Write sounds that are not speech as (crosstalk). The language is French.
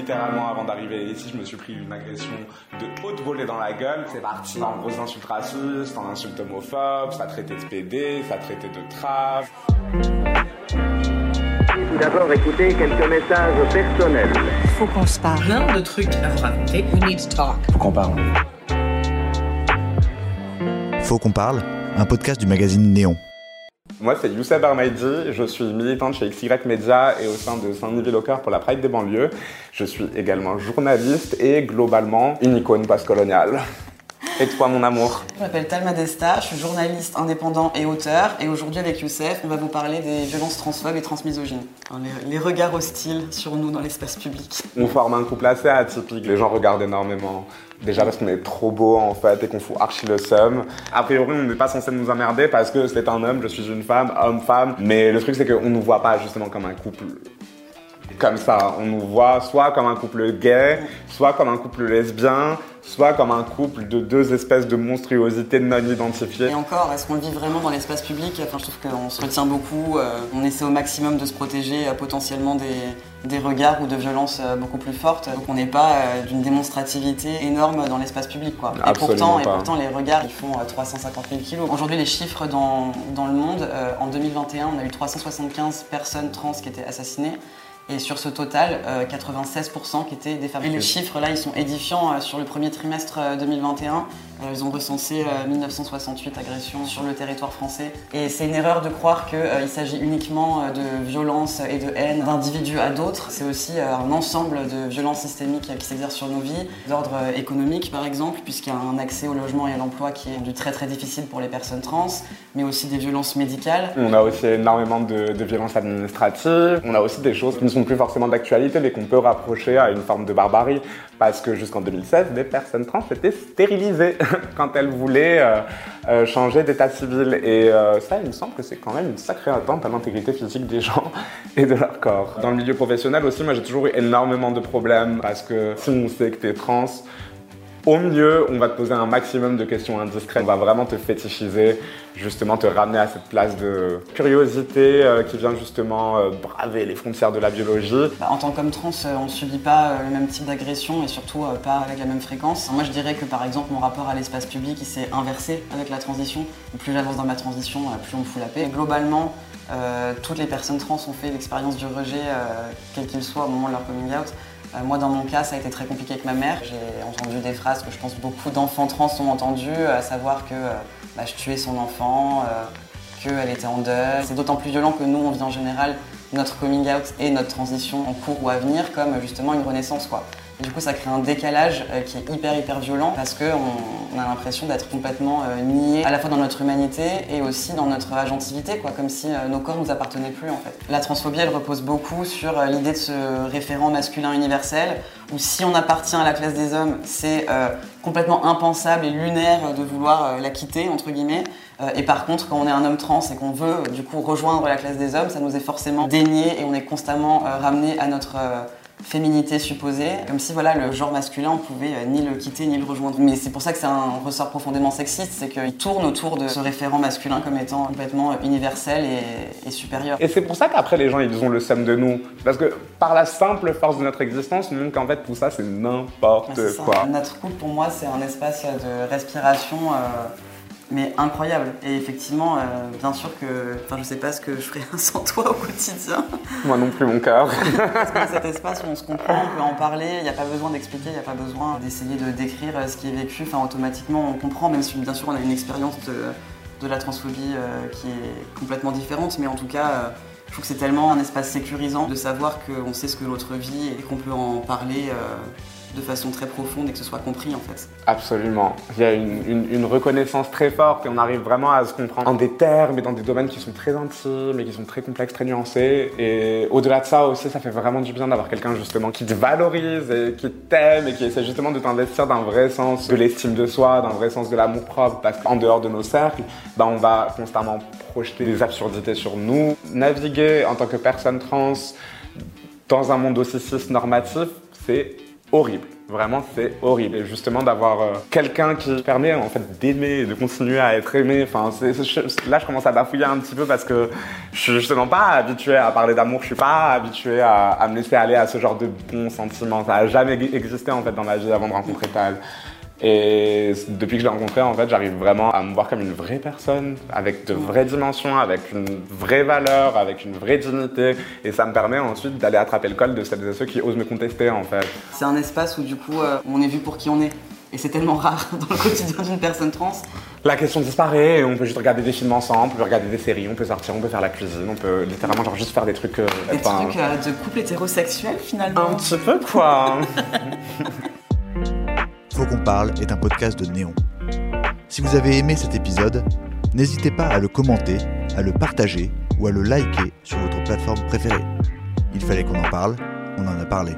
littéralement avant d'arriver ici, je me suis pris une agression de haute volée dans la gueule. C'est parti en gros insultes racistes, en insultes homophobes, ça traitait de PD, ça traitait de trave. Tout d'abord, écoutez quelques messages personnels. Faut qu'on se parle. Plein de trucs à vous raconter. We need to talk. Faut qu'on parle. Faut qu'on parle, un podcast du magazine Néon. Moi, c'est Youssef Armaidi, je suis militante chez XY Media et au sein de Saint-Nivel au cœur pour la Pride des banlieues. Je suis également journaliste et globalement une icône post-coloniale. Et toi, mon amour Je m'appelle Talma Desta, je suis journaliste indépendant et auteur. Et aujourd'hui, avec Youssef, on va vous parler des violences transphobes et transmisogynes. Les, les regards hostiles sur nous dans l'espace public. On forme un couple assez atypique, les gens regardent énormément. Déjà parce qu'on est trop beau en fait et qu'on fout archi le seum. A priori, on n'est pas censé nous emmerder parce que c'est un homme, je suis une femme, homme-femme. Mais le truc, c'est qu'on nous voit pas justement comme un couple comme ça. On nous voit soit comme un couple gay, soit comme un couple lesbien, soit comme un couple de deux espèces de monstruosités non identifiées. Et encore, est-ce qu'on le vit vraiment dans l'espace public? Enfin, je trouve qu'on se retient beaucoup, euh, on essaie au maximum de se protéger euh, potentiellement des, des regards ou de violences euh, beaucoup plus fortes. Donc on n'est pas d'une démonstrativité énorme dans l'espace public. Quoi. Et, pourtant, et pas. pourtant, les regards, ils font euh, 350 000 kilos. Aujourd'hui, les chiffres dans, dans le monde, en 2021, on a eu 375 personnes trans qui étaient assassinées. Et sur ce total, euh, 96% qui étaient des femmes. Et les chiffres là, ils sont édifiants. Euh, sur le premier trimestre euh, 2021, euh, ils ont recensé euh, 1968 agressions sur le territoire français. Et c'est une erreur de croire qu'il s'agit uniquement euh, de violence et de haine d'individus à d'autres. C'est aussi euh, un ensemble de violences systémiques euh, qui s'exercent sur nos vies, d'ordre euh, économique par exemple, puisqu'il y a un accès au logement et à l'emploi qui est rendu très très difficile pour les personnes trans, mais aussi des violences médicales. On a aussi énormément de, de violences administratives. On a aussi des choses qui ne sont plus forcément d'actualité, mais qu'on peut rapprocher à une forme de barbarie. Parce que jusqu'en 2016, des personnes trans étaient stérilisées (laughs) (laughs) quand elles voulaient euh, euh, changer d'état civil. Et euh, ça, il me semble que c'est quand même une sacrée atteinte à l'intégrité physique des gens (laughs) et de leur corps. Dans le milieu professionnel aussi, moi j'ai toujours eu énormément de problèmes parce que si on sait que t'es trans, au mieux, on va te poser un maximum de questions indiscrètes. On va vraiment te fétichiser, justement te ramener à cette place de curiosité euh, qui vient justement euh, braver les frontières de la biologie. Bah, en tant qu'homme trans, euh, on ne subit pas le même type d'agression et surtout pas avec la même fréquence. Moi, je dirais que par exemple, mon rapport à l'espace public, s'est inversé avec la transition. Plus j'avance dans ma transition, plus on me fout la paix. Globalement, toutes les personnes trans ont fait l'expérience du rejet, quel qu'il soit, au moment de leur coming out. Euh, moi, dans mon cas, ça a été très compliqué avec ma mère. J'ai entendu des phrases que je pense beaucoup d'enfants trans ont entendues, à savoir que euh, bah, je tuais son enfant, euh, qu'elle était en deuil. C'est d'autant plus violent que nous, on vit en général notre coming out et notre transition en cours ou à venir comme justement une renaissance. Quoi. Du coup, ça crée un décalage euh, qui est hyper, hyper violent parce qu'on on a l'impression d'être complètement euh, nié à la fois dans notre humanité et aussi dans notre agentivité, quoi, comme si euh, nos corps nous appartenaient plus en fait. La transphobie, elle repose beaucoup sur l'idée de ce référent masculin universel où si on appartient à la classe des hommes, c'est complètement impensable et lunaire de vouloir la quitter, entre guillemets. Et par contre, quand on est un homme trans et qu'on veut du coup rejoindre la classe des hommes, ça nous est forcément dénié et on est constamment ramené à notre féminité supposée, comme si voilà le genre masculin on pouvait euh, ni le quitter ni le rejoindre. Mais c'est pour ça que c'est un ressort profondément sexiste, c'est qu'il tourne autour de ce référent masculin comme étant complètement euh, universel et, et supérieur. Et c'est pour ça qu'après les gens ils ont le seum de nous. Parce que par la simple force de notre existence, on montre qu'en fait tout ça c'est n'importe ça. quoi. Notre couple, pour moi, c'est un espace de respiration, euh, mais incroyable. Et effectivement, euh, bien sûr que, enfin, je sais pas ce que je ferais (laughs) sans toi au quotidien. Moi non plus mon cœur. Parce que cet espace où on se comprend, on peut en parler, il n'y a pas besoin d'expliquer, il n'y a pas besoin d'essayer de décrire euh, ce qui est vécu. Enfin, automatiquement, on comprend, même si bien sûr on a une expérience de, de la transphobie euh, qui est complètement différente, mais en tout cas. euh, je trouve que c'est tellement un espace sécurisant de savoir qu'on sait ce que l'autre vit et qu'on peut en parler de façon très profonde et que ce soit compris en fait. Absolument. Il y a une, reconnaissance très forte et on arrive vraiment à se comprendre en des termes et dans des domaines qui sont très intimes et qui sont très complexes, très nuancés. Et au-delà de ça aussi, ça fait vraiment du bien d'avoir quelqu'un justement qui te valorise et qui t'aime et qui essaie justement de t'investir d'un vrai sens de l'estime de soi, d'un vrai sens de l'amour propre. Parce qu'en dehors de nos cercles, bah, on va constamment projeter des absurdités sur nous. Naviguer en tant que personne trans dans un monde aussi cis normatif, c'est horrible. Vraiment, c'est horrible. Et justement, d'avoir euh, quelqu'un qui permet en fait d'aimer, de continuer à être aimé. Enfin, là, je commence à bafouiller un petit peu parce que je suis justement pas habitué à parler d'amour. Je suis pas habitué à, à me laisser aller à ce genre de bons sentiments. Ça a jamais existé en fait dans ma vie avant de rencontrer Tal. Et depuis que je l'ai rencontré, en fait, j'arrive vraiment à me voir comme une vraie personne, avec de vraies dimensions, avec une vraie valeur, avec une vraie dignité. Et ça me permet ensuite d'aller attraper le col de celles et ceux qui osent me contester, en fait. C'est un espace où du coup euh, on est vu pour qui on est. Et c'est tellement rare (laughs) dans le quotidien d'une personne trans. La question disparaît, et on peut juste regarder des films ensemble, on peut regarder des séries, on peut sortir, on peut faire la cuisine, on peut littéralement genre juste faire des trucs. euh, Des trucs euh, de couple hétérosexuel finalement. Un petit peu quoi. (laughs) Qu'on parle est un podcast de Néon. Si vous avez aimé cet épisode, n'hésitez pas à le commenter, à le partager ou à le liker sur votre plateforme préférée. Il fallait qu'on en parle, on en a parlé.